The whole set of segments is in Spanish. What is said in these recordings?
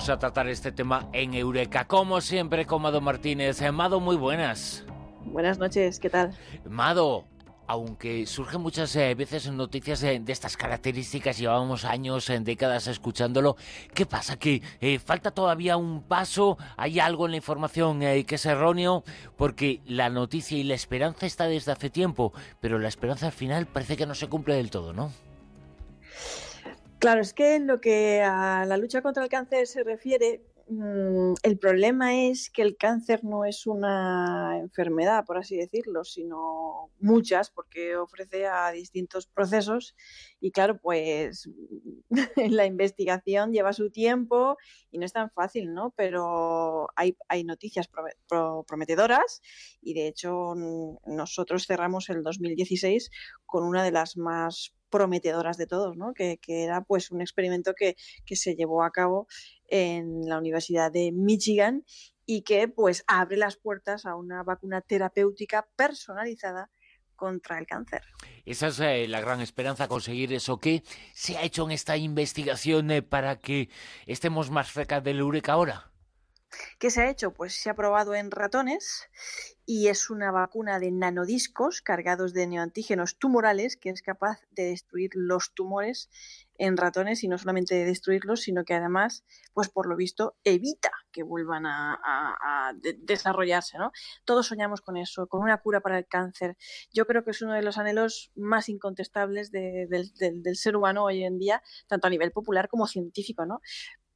vamos a tratar este tema en Eureka, como siempre con Mado Martínez. Eh, Mado, muy buenas. Buenas noches, ¿qué tal? Mado, aunque surgen muchas eh, veces noticias de, estas características, llevamos años, en décadas escuchándolo, ¿qué pasa? ¿Que eh, falta todavía un paso? ¿Hay algo en la información eh, que es erróneo? Porque la noticia y la esperanza está desde hace tiempo, pero la esperanza al final parece que no se cumple del todo, ¿no? Claro, es que en lo que a la lucha contra el cáncer se refiere, Mm, el problema es que el cáncer no es una enfermedad, por así decirlo, sino muchas, porque ofrece a distintos procesos y claro, pues la investigación lleva su tiempo y no es tan fácil, ¿no? Pero hay, hay noticias prometedoras y de hecho nosotros cerramos el 2016 con una de las más prometedoras de todos, ¿no? Que, que era pues un experimento que, que se llevó a cabo en la Universidad de Michigan y que pues abre las puertas a una vacuna terapéutica personalizada contra el cáncer. Esa es eh, la gran esperanza, conseguir eso. ¿Qué se ha hecho en esta investigación eh, para que estemos más cerca del Eureka ahora? ¿Qué se ha hecho? Pues se ha probado en ratones y es una vacuna de nanodiscos cargados de neoantígenos tumorales que es capaz de destruir los tumores en ratones y no solamente de destruirlos, sino que además, pues por lo visto, evita que vuelvan a, desarrollarse, ¿no? Todos soñamos con eso, con una cura para el cáncer. Yo creo que es uno de los anhelos más incontestables del, del, ser humano hoy en día, tanto a nivel popular como científico, ¿no?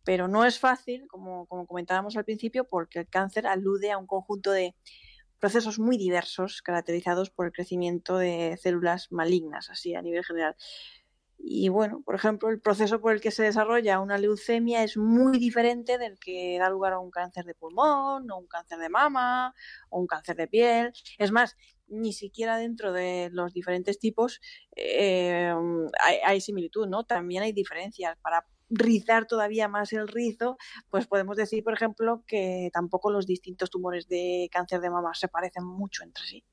Pero no es fácil, como, como comentábamos al principio, porque el cáncer alude a un conjunto de procesos muy diversos caracterizados por el crecimiento de células malignas, así a nivel general. Y bueno, por ejemplo, el proceso por el que se desarrolla una leucemia es muy diferente del que da lugar a un cáncer de pulmón, o un cáncer de mama, o un cáncer de piel. Es más, ni siquiera dentro de los diferentes tipos eh, hay, hay, similitud, ¿no? También hay diferencias. Para rizar todavía más el rizo, pues podemos decir, por ejemplo, que tampoco los distintos tumores de cáncer de mama se parecen mucho entre sí.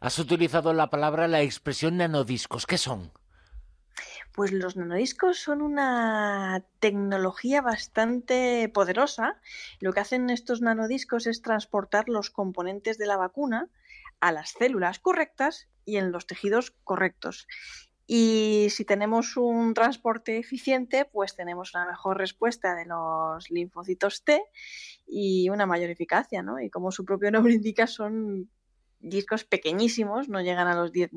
Has utilizado la palabra, la expresión nanodiscos. ¿Qué son? Pues los nanodiscos son una tecnología bastante poderosa. Lo que hacen estos nanodiscos es transportar los componentes de la vacuna a las células correctas y en los tejidos correctos. Y si tenemos un transporte eficiente, pues tenemos una mejor respuesta de los linfocitos T y una mayor eficacia, ¿no? Y como su propio nombre indica, son discos pequeñísimos, no llegan a los 10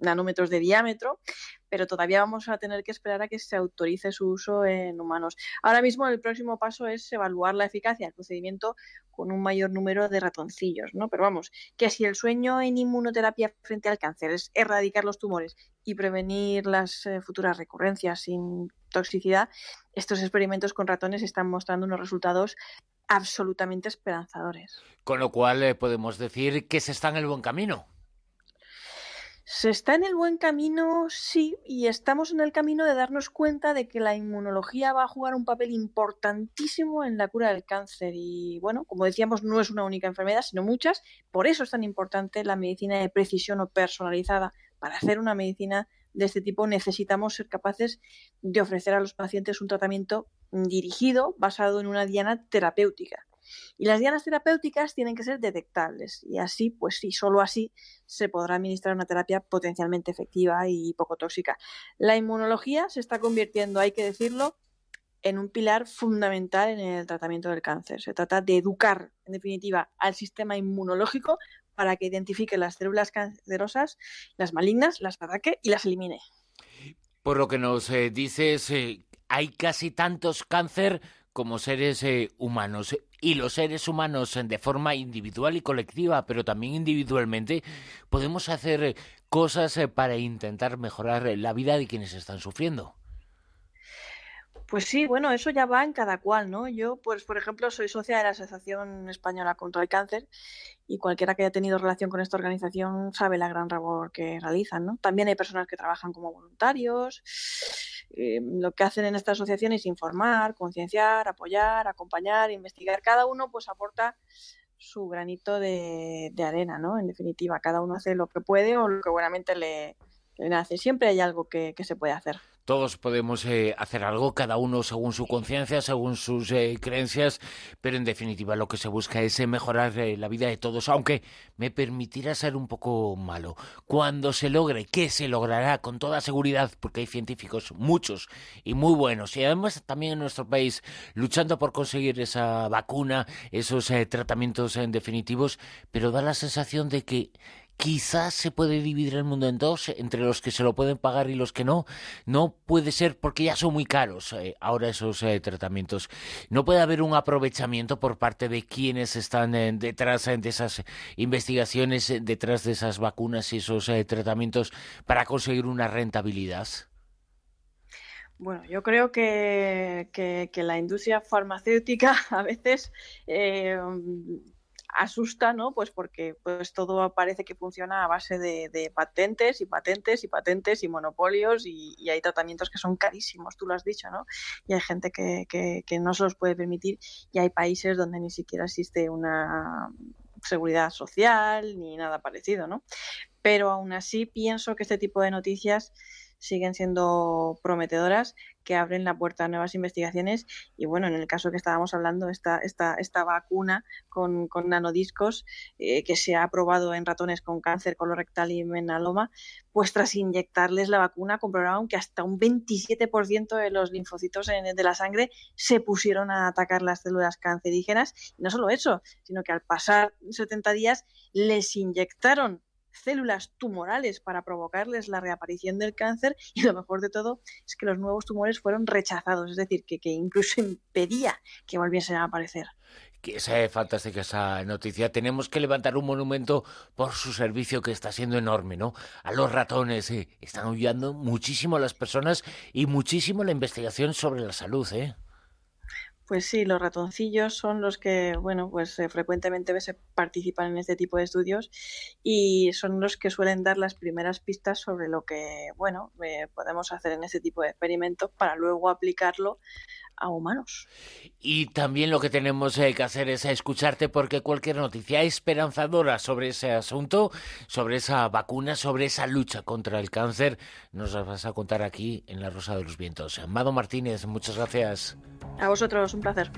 nanómetros de diámetro, pero todavía vamos a tener que esperar a que se autorice su uso en humanos. Ahora mismo el próximo paso es evaluar la eficacia del procedimiento con un mayor número de ratoncillos, ¿no? Pero vamos, que si el sueño en inmunoterapia frente al cáncer es erradicar los tumores y prevenir las eh, futuras recurrencias sin toxicidad, estos experimentos con ratones están mostrando unos resultados absolutamente esperanzadores. Con lo cual eh, podemos decir que se está en el buen camino. Se está en el buen camino, sí, y estamos en el camino de darnos cuenta de que la inmunología va a jugar un papel importantísimo en la cura del cáncer. Y bueno, como decíamos, no es una única enfermedad, sino muchas. Por eso es tan importante la medicina de precisión o personalizada. Para hacer una medicina de este tipo necesitamos ser capaces de ofrecer a los pacientes un tratamiento dirigido basado en una diana terapéutica. Y las dianas terapéuticas tienen que ser detectables y así, pues sí, solo así se podrá administrar una terapia potencialmente efectiva y poco tóxica. La inmunología se está convirtiendo, hay que decirlo, en un pilar fundamental en el tratamiento del cáncer. Se trata de educar, en definitiva, al sistema inmunológico para que identifique las células cancerosas, las malignas, las ataque y las elimine. Por lo que nos eh, dices, eh, hay casi tantos cáncer como seres eh, humanos. Y los seres humanos de forma individual y colectiva, pero también individualmente, podemos hacer cosas para intentar mejorar la vida de quienes están sufriendo. Pues sí, bueno, eso ya va en cada cual, ¿no? Yo, pues, por ejemplo, soy socia de la Asociación Española contra el Cáncer y cualquiera que haya tenido relación con esta organización sabe la gran labor que realizan, ¿no? También hay personas que trabajan como voluntarios. Eh, lo que hacen en esta asociación es informar, concienciar, apoyar, acompañar, investigar. Cada uno, pues, aporta su granito de, arena, ¿no? En definitiva, cada uno hace lo que puede o lo que buenamente le, le nace. Siempre hay algo que se puede hacer todos podemos eh, hacer algo, cada uno según su conciencia, según sus eh, creencias, pero en definitiva lo que se busca es eh, mejorar la vida de todos, aunque me permitirá ser un poco malo. Cuando se logre, que se logrará con toda seguridad, porque hay científicos, muchos y muy buenos, y además también en nuestro país, luchando por conseguir esa vacuna, esos tratamientos en definitivos, pero da la sensación de que quizás se puede dividir el mundo en dos, entre los que se lo pueden pagar y los que no. No puede ser porque ya son muy caros eh, ahora esos eh, tratamientos. No puede haber un aprovechamiento por parte de quienes están eh, detrás de esas investigaciones, detrás de esas vacunas y esos tratamientos para conseguir una rentabilidad. Bueno, yo creo que, que, la industria farmacéutica a veces asusta, ¿no? Pues porque pues todo parece que funciona a base de, patentes y patentes y patentes y monopolios y, hay tratamientos que son carísimos, tú lo has dicho, ¿no? Y hay gente que, que, no se los puede permitir y hay países donde ni siquiera existe una seguridad social ni nada parecido, ¿no? Pero aún así pienso que este tipo de noticias siguen siendo prometedoras, que abren la puerta a nuevas investigaciones. Y bueno, en el caso que estábamos hablando, esta, esta, esta vacuna con, nanodiscos eh, que se ha aprobado en ratones con cáncer colorectal y menaloma, pues tras inyectarles la vacuna comprobaron que hasta un 27% de los linfocitos de la sangre se pusieron a atacar las células cancerígenas. Y no solo eso, sino que al pasar 70 días les inyectaron células tumorales para provocarles la reaparición del cáncer y lo mejor de todo es que los nuevos tumores fueron rechazados, es decir, que, incluso impedía que volviesen a aparecer. Que es fantástica esa noticia. Tenemos que levantar un monumento por su servicio que está siendo enorme, ¿no? A los ratones, eh. están huyendo muchísimo a las personas y muchísimo la investigación sobre la salud, ¿eh? Pues sí, los ratoncillos son los que, bueno, pues eh, frecuentemente se participan en este tipo de estudios y son los que suelen dar las primeras pistas sobre lo que, bueno, eh, podemos hacer en este tipo de experimentos para luego aplicarlo a humanos. Y también lo que tenemos eh, que hacer es escucharte porque cualquier noticia esperanzadora sobre ese asunto, sobre esa vacuna, sobre esa lucha contra el cáncer, nos las vas a contar aquí en La Rosa de los Vientos. Amado Martínez, muchas gracias. A vosotros, un placer.